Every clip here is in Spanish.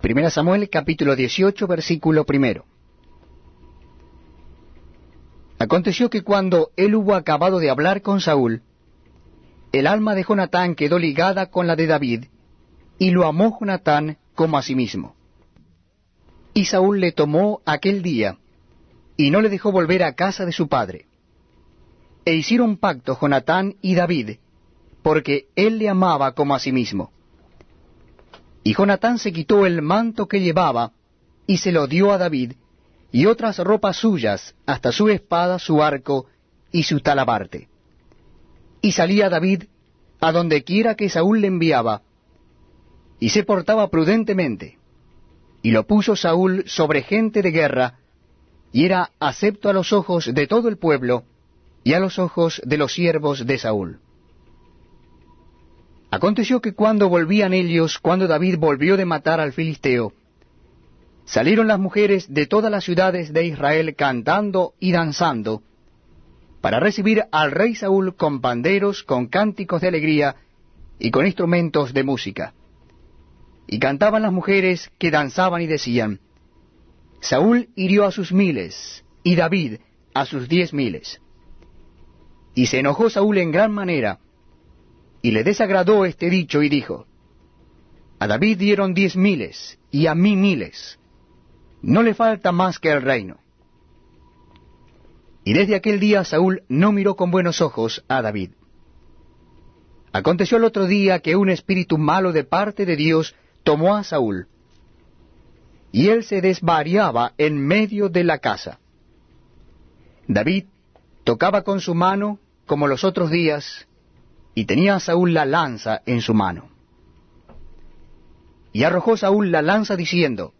Primera Samuel capítulo 18 versículo primero. Aconteció que cuando él hubo acabado de hablar con Saúl, el alma de Jonatán quedó ligada con la de David, y lo amó Jonatán como a sí mismo. Y Saúl le tomó aquel día, y no le dejó volver a casa de su padre. E hicieron pacto Jonatán y David, porque él le amaba como a sí mismo. Y Jonatán se quitó el manto que llevaba, y se lo dio a David, y otras ropas suyas, hasta su espada, su arco y su talabarte. Y salía David a donde quiera que Saúl le enviaba, y se portaba prudentemente, y lo puso Saúl sobre gente de guerra, y era acepto a los ojos de todo el pueblo, y a los ojos de los siervos de Saúl. Aconteció que cuando volvían ellos, cuando David volvió de matar al filisteo, salieron las mujeres de todas las ciudades de Israel cantando y danzando, para recibir al rey Saúl con panderos, con cánticos de alegría y con instrumentos de música. Y cantaban las mujeres que danzaban y decían, Saúl hirió a sus miles, y David a sus diez miles. Y se enojó Saúl en gran manera, y le desagradó este dicho y dijo, A David dieron diez miles y a mí miles. No le falta más que el reino. Y desde aquel día Saúl no miró con buenos ojos a David. Aconteció el otro día que un espíritu malo de parte de Dios tomó a Saúl, y él se desvariaba en medio de la casa. David tocaba con su mano como los otros días, y tenía Saúl la lanza en su mano. Y arrojó Saúl la lanza diciendo,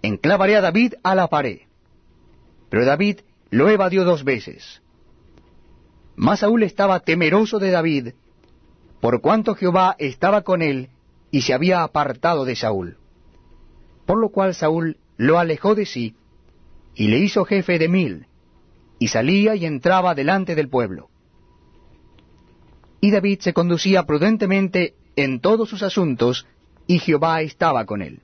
Enclavaré a David a la pared. Pero David lo evadió dos veces. Mas Saúl estaba temeroso de David, por cuanto Jehová estaba con él y se había apartado de Saúl. Por lo cual Saúl lo alejó de sí, y le hizo jefe de mil, y salía y entraba delante del pueblo. Y David se conducía prudentemente en todos sus asuntos, y Jehová estaba con él.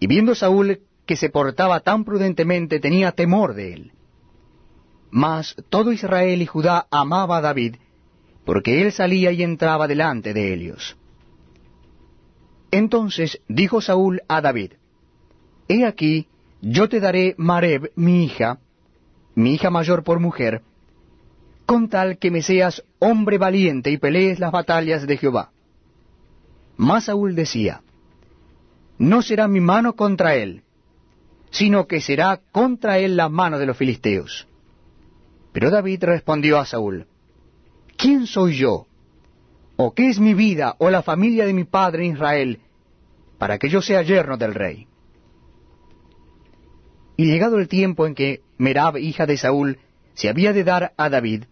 Y viendo Saúl que se portaba tan prudentemente, tenía temor de él. Mas todo Israel y Judá amaba a David, porque él salía y entraba delante de ellos. Entonces dijo Saúl a David, He aquí, yo te daré Mareb, mi hija, mi hija mayor por mujer, con tal que me seas hombre valiente y pelees las batallas de Jehová. Mas Saúl decía, No será mi mano contra él, sino que será contra él la mano de los filisteos. Pero David respondió a Saúl, ¿quién soy yo? ¿O qué es mi vida o la familia de mi padre Israel para que yo sea yerno del rey? Y llegado el tiempo en que Merab, hija de Saúl, se había de dar a David,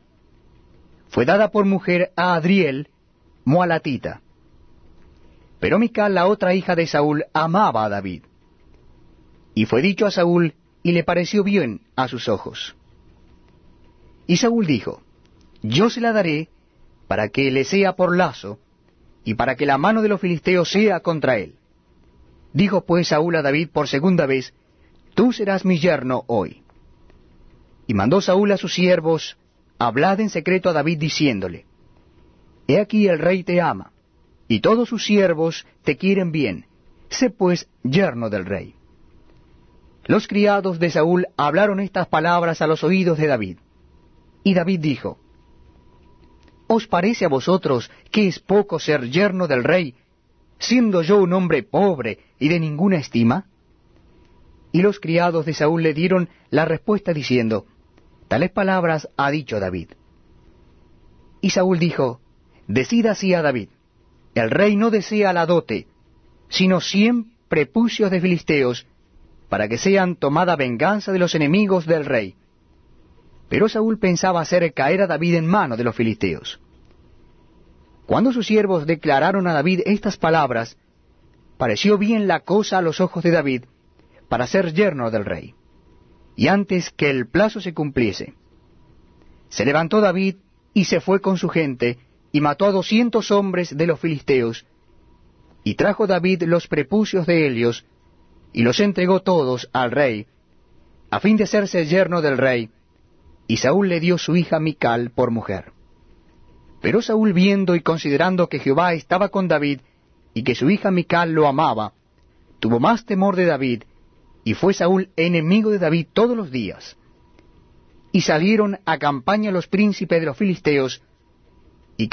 fue dada por mujer a Adriel, moalatita. Pero Mical, la otra hija de Saúl, amaba a David. Y fue dicho a Saúl, y le pareció bien a sus ojos. Y Saúl dijo, Yo se la daré para que le sea por lazo, y para que la mano de los filisteos sea contra él. Dijo pues Saúl a David por segunda vez, Tú serás mi yerno hoy. Y mandó Saúl a sus siervos, Hablad en secreto a David diciéndole, He aquí el rey te ama, y todos sus siervos te quieren bien, sé pues yerno del rey. Los criados de Saúl hablaron estas palabras a los oídos de David. Y David dijo, ¿Os parece a vosotros que es poco ser yerno del rey, siendo yo un hombre pobre y de ninguna estima? Y los criados de Saúl le dieron la respuesta diciendo, Tales palabras ha dicho David. Y Saúl dijo, Decid así a David, el rey no desea la dote, sino cien prepucios de filisteos, para que sean tomada venganza de los enemigos del rey. Pero Saúl pensaba hacer caer a David en mano de los filisteos. Cuando sus siervos declararon a David estas palabras, pareció bien la cosa a los ojos de David para ser yerno del rey y antes que el plazo se cumpliese. Se levantó David y se fue con su gente, y mató a doscientos hombres de los filisteos, Y trajo David los prepucios de Helios, y los entregó todos al rey, a fin de hacerse yerno del rey, y Saúl le dio su hija Mical por mujer. Pero Saúl viendo y considerando que Jehová estaba con David, y que su hija Mical lo amaba, tuvo más temor de David, y fue Saúl enemigo de David todos los días. Y salieron a campaña los príncipes de los filisteos,